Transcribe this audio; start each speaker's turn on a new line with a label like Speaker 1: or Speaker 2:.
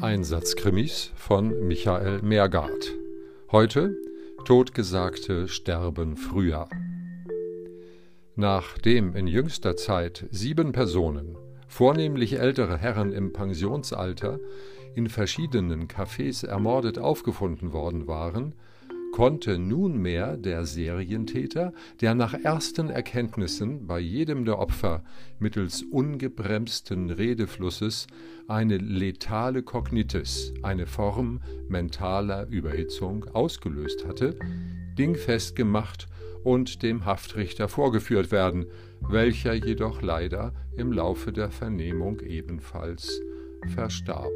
Speaker 1: Einsatzkrimis von Michael Meergard. Heute Totgesagte sterben früher. Nachdem in jüngster Zeit sieben Personen, vornehmlich ältere Herren im Pensionsalter, in verschiedenen Cafés ermordet aufgefunden worden waren, konnte nunmehr der Serientäter, der nach ersten Erkenntnissen bei jedem der Opfer mittels ungebremsten Redeflusses eine letale Kognitis, eine Form mentaler Überhitzung, ausgelöst hatte, dingfest gemacht und dem Haftrichter vorgeführt werden, welcher jedoch leider im Laufe der Vernehmung ebenfalls verstarb.